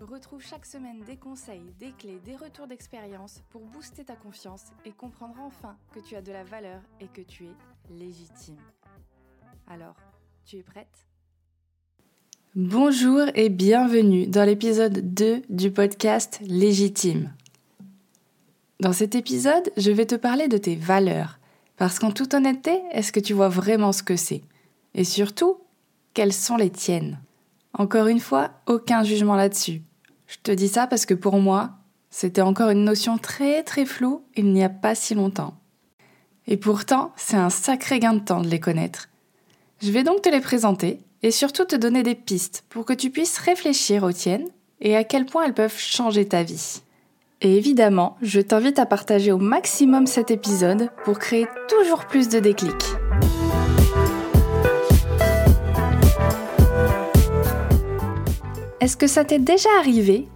Retrouve chaque semaine des conseils, des clés, des retours d'expérience pour booster ta confiance et comprendre enfin que tu as de la valeur et que tu es légitime. Alors, tu es prête? Bonjour et bienvenue dans l'épisode 2 du podcast Légitime. Dans cet épisode, je vais te parler de tes valeurs, parce qu'en toute honnêteté, est-ce que tu vois vraiment ce que c'est? Et surtout, quelles sont les tiennes? Encore une fois, aucun jugement là-dessus. Je te dis ça parce que pour moi, c'était encore une notion très très floue il n'y a pas si longtemps. Et pourtant, c'est un sacré gain de temps de les connaître. Je vais donc te les présenter et surtout te donner des pistes pour que tu puisses réfléchir aux tiennes et à quel point elles peuvent changer ta vie. Et évidemment, je t'invite à partager au maximum cet épisode pour créer toujours plus de déclics. Est-ce que ça t'est déjà arrivé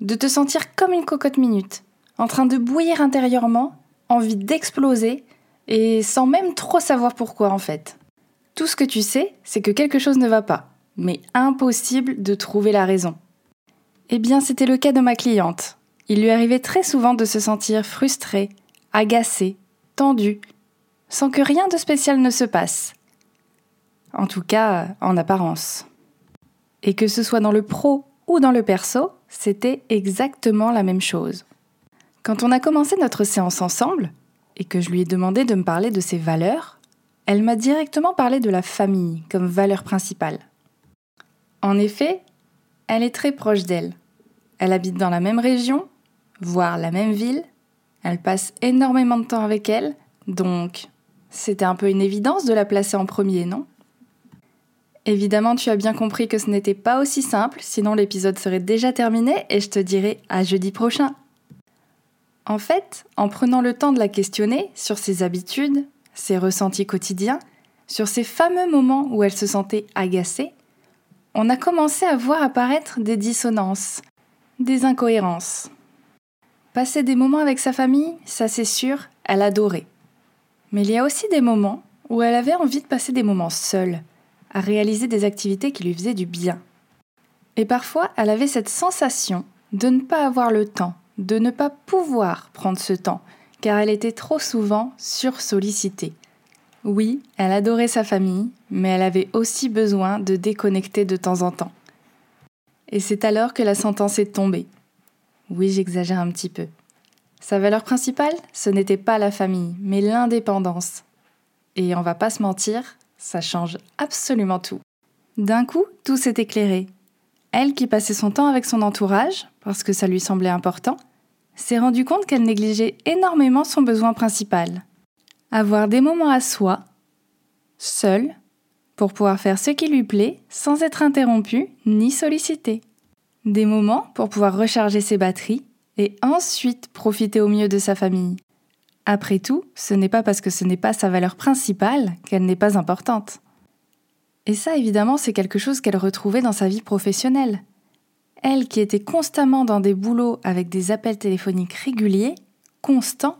de te sentir comme une cocotte minute, en train de bouillir intérieurement, envie d'exploser, et sans même trop savoir pourquoi en fait? Tout ce que tu sais, c'est que quelque chose ne va pas, mais impossible de trouver la raison. Eh bien, c'était le cas de ma cliente. Il lui arrivait très souvent de se sentir frustrée, agacée, tendue, sans que rien de spécial ne se passe. En tout cas, en apparence. Et que ce soit dans le pro ou dans le perso, c'était exactement la même chose. Quand on a commencé notre séance ensemble, et que je lui ai demandé de me parler de ses valeurs, elle m'a directement parlé de la famille comme valeur principale. En effet, elle est très proche d'elle. Elle habite dans la même région, voire la même ville. Elle passe énormément de temps avec elle, donc c'était un peu une évidence de la placer en premier, non? Évidemment, tu as bien compris que ce n'était pas aussi simple, sinon l'épisode serait déjà terminé et je te dirais à jeudi prochain. En fait, en prenant le temps de la questionner sur ses habitudes, ses ressentis quotidiens, sur ces fameux moments où elle se sentait agacée, on a commencé à voir apparaître des dissonances, des incohérences. Passer des moments avec sa famille, ça c'est sûr, elle adorait. Mais il y a aussi des moments où elle avait envie de passer des moments seule, à réaliser des activités qui lui faisaient du bien. Et parfois, elle avait cette sensation de ne pas avoir le temps, de ne pas pouvoir prendre ce temps, car elle était trop souvent sursollicitée. Oui, elle adorait sa famille, mais elle avait aussi besoin de déconnecter de temps en temps. Et c'est alors que la sentence est tombée. Oui, j'exagère un petit peu. Sa valeur principale, ce n'était pas la famille, mais l'indépendance. Et on va pas se mentir, ça change absolument tout. D'un coup, tout s'est éclairé. Elle, qui passait son temps avec son entourage, parce que ça lui semblait important, s'est rendue compte qu'elle négligeait énormément son besoin principal. Avoir des moments à soi, seule, pour pouvoir faire ce qui lui plaît sans être interrompue ni sollicitée. Des moments pour pouvoir recharger ses batteries et ensuite profiter au mieux de sa famille. Après tout, ce n'est pas parce que ce n'est pas sa valeur principale qu'elle n'est pas importante. Et ça, évidemment, c'est quelque chose qu'elle retrouvait dans sa vie professionnelle. Elle qui était constamment dans des boulots avec des appels téléphoniques réguliers, constants,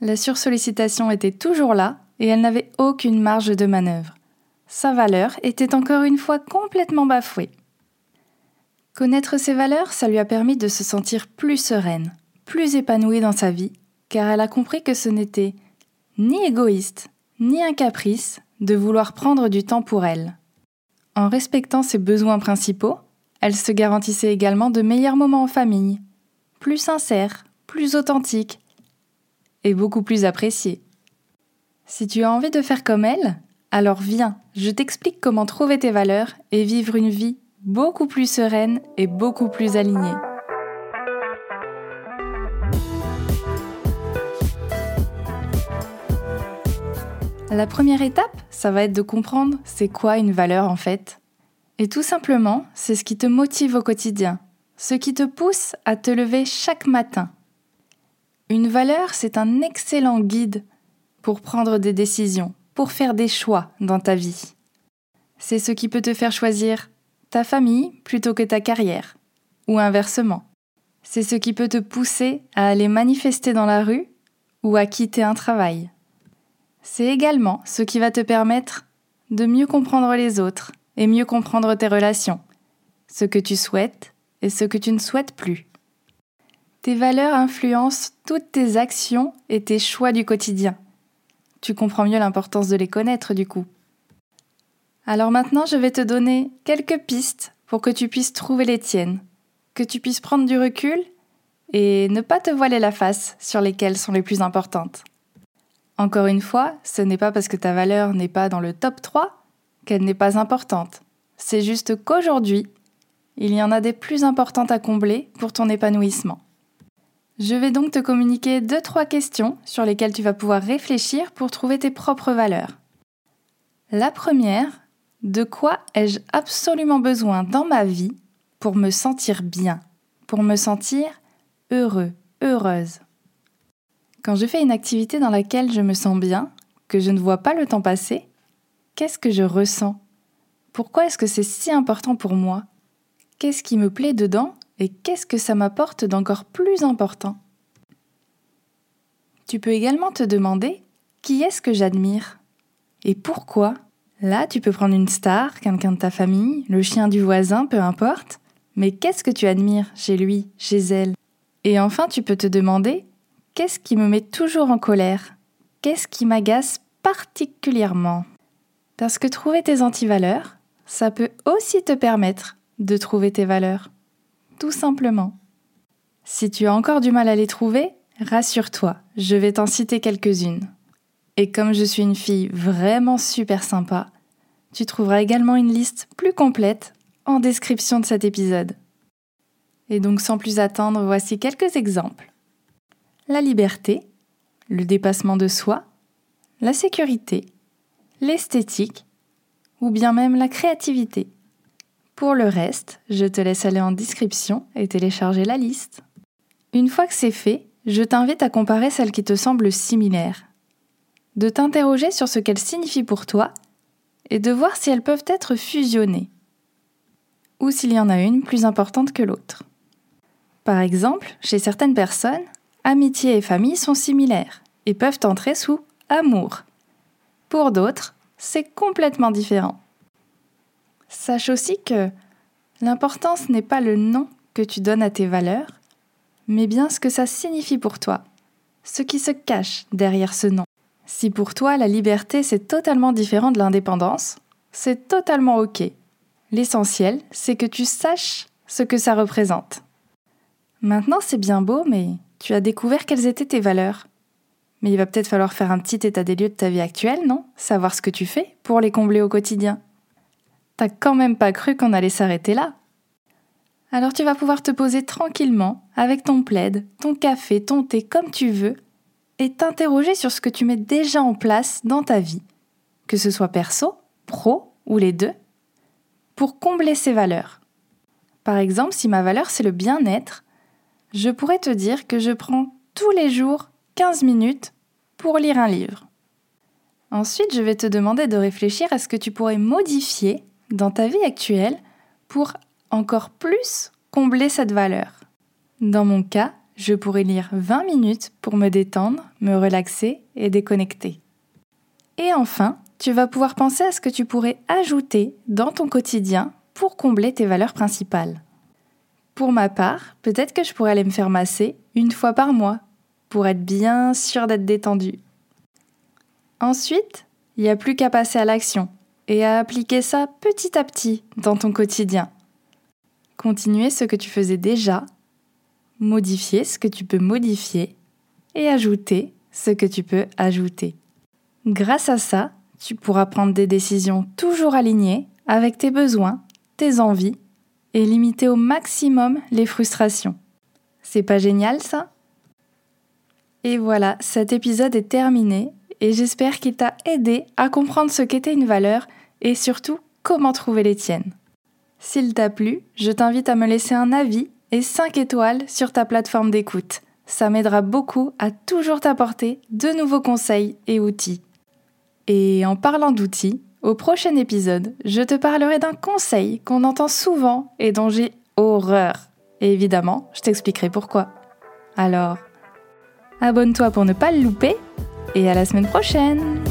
la sursollicitation était toujours là et elle n'avait aucune marge de manœuvre. Sa valeur était encore une fois complètement bafouée. Connaître ses valeurs, ça lui a permis de se sentir plus sereine, plus épanouie dans sa vie car elle a compris que ce n'était ni égoïste, ni un caprice de vouloir prendre du temps pour elle. En respectant ses besoins principaux, elle se garantissait également de meilleurs moments en famille, plus sincères, plus authentiques et beaucoup plus appréciés. Si tu as envie de faire comme elle, alors viens, je t'explique comment trouver tes valeurs et vivre une vie beaucoup plus sereine et beaucoup plus alignée. La première étape, ça va être de comprendre c'est quoi une valeur en fait. Et tout simplement, c'est ce qui te motive au quotidien, ce qui te pousse à te lever chaque matin. Une valeur, c'est un excellent guide pour prendre des décisions, pour faire des choix dans ta vie. C'est ce qui peut te faire choisir ta famille plutôt que ta carrière, ou inversement. C'est ce qui peut te pousser à aller manifester dans la rue ou à quitter un travail. C'est également ce qui va te permettre de mieux comprendre les autres et mieux comprendre tes relations, ce que tu souhaites et ce que tu ne souhaites plus. Tes valeurs influencent toutes tes actions et tes choix du quotidien. Tu comprends mieux l'importance de les connaître du coup. Alors maintenant, je vais te donner quelques pistes pour que tu puisses trouver les tiennes, que tu puisses prendre du recul et ne pas te voiler la face sur lesquelles sont les plus importantes. Encore une fois, ce n'est pas parce que ta valeur n'est pas dans le top 3 qu'elle n'est pas importante. C'est juste qu'aujourd'hui, il y en a des plus importantes à combler pour ton épanouissement. Je vais donc te communiquer deux trois questions sur lesquelles tu vas pouvoir réfléchir pour trouver tes propres valeurs. La première, de quoi ai-je absolument besoin dans ma vie pour me sentir bien, pour me sentir heureux, heureuse? Quand je fais une activité dans laquelle je me sens bien, que je ne vois pas le temps passer, qu'est-ce que je ressens? Pourquoi est-ce que c'est si important pour moi? Qu'est-ce qui me plaît dedans et qu'est-ce que ça m'apporte d'encore plus important? Tu peux également te demander qui est-ce que j'admire? Et pourquoi? Là, tu peux prendre une star, quelqu'un de ta famille, le chien du voisin, peu importe, mais qu'est-ce que tu admires chez lui, chez elle? Et enfin, tu peux te demander Qu'est-ce qui me met toujours en colère? Qu'est-ce qui m'agace particulièrement? Parce que trouver tes antivaleurs, ça peut aussi te permettre de trouver tes valeurs. Tout simplement. Si tu as encore du mal à les trouver, rassure-toi, je vais t'en citer quelques-unes. Et comme je suis une fille vraiment super sympa, tu trouveras également une liste plus complète en description de cet épisode. Et donc sans plus attendre, voici quelques exemples la liberté, le dépassement de soi, la sécurité, l'esthétique ou bien même la créativité. Pour le reste, je te laisse aller en description et télécharger la liste. Une fois que c'est fait, je t'invite à comparer celles qui te semblent similaires, de t'interroger sur ce qu'elles signifient pour toi et de voir si elles peuvent être fusionnées, ou s'il y en a une plus importante que l'autre. Par exemple, chez certaines personnes, amitié et famille sont similaires et peuvent entrer sous amour. Pour d'autres, c'est complètement différent. Sache aussi que l'importance n'est pas le nom que tu donnes à tes valeurs, mais bien ce que ça signifie pour toi, ce qui se cache derrière ce nom. Si pour toi la liberté c'est totalement différent de l'indépendance, c'est totalement ok. L'essentiel, c'est que tu saches ce que ça représente. Maintenant, c'est bien beau, mais tu as découvert quelles étaient tes valeurs. Mais il va peut-être falloir faire un petit état des lieux de ta vie actuelle, non? Savoir ce que tu fais pour les combler au quotidien. T'as quand même pas cru qu'on allait s'arrêter là? Alors tu vas pouvoir te poser tranquillement, avec ton plaid, ton café, ton thé, comme tu veux, et t'interroger sur ce que tu mets déjà en place dans ta vie, que ce soit perso, pro ou les deux, pour combler ces valeurs. Par exemple, si ma valeur c'est le bien-être, je pourrais te dire que je prends tous les jours 15 minutes pour lire un livre. Ensuite, je vais te demander de réfléchir à ce que tu pourrais modifier dans ta vie actuelle pour encore plus combler cette valeur. Dans mon cas, je pourrais lire 20 minutes pour me détendre, me relaxer et déconnecter. Et enfin, tu vas pouvoir penser à ce que tu pourrais ajouter dans ton quotidien pour combler tes valeurs principales. Pour ma part, peut-être que je pourrais aller me faire masser une fois par mois pour être bien sûr d'être détendu. Ensuite, il n'y a plus qu'à passer à l'action et à appliquer ça petit à petit dans ton quotidien. Continuer ce que tu faisais déjà, modifier ce que tu peux modifier et ajouter ce que tu peux ajouter. Grâce à ça, tu pourras prendre des décisions toujours alignées avec tes besoins, tes envies et limiter au maximum les frustrations. C'est pas génial ça? Et voilà, cet épisode est terminé et j'espère qu'il t'a aidé à comprendre ce qu'était une valeur et surtout comment trouver les tiennes. S'il t'a plu, je t'invite à me laisser un avis et 5 étoiles sur ta plateforme d'écoute. ça m'aidera beaucoup à toujours t'apporter de nouveaux conseils et outils. Et en parlant d'outils, au prochain épisode, je te parlerai d'un conseil qu'on entend souvent et dont j'ai horreur. Et évidemment, je t'expliquerai pourquoi. Alors, abonne-toi pour ne pas le louper et à la semaine prochaine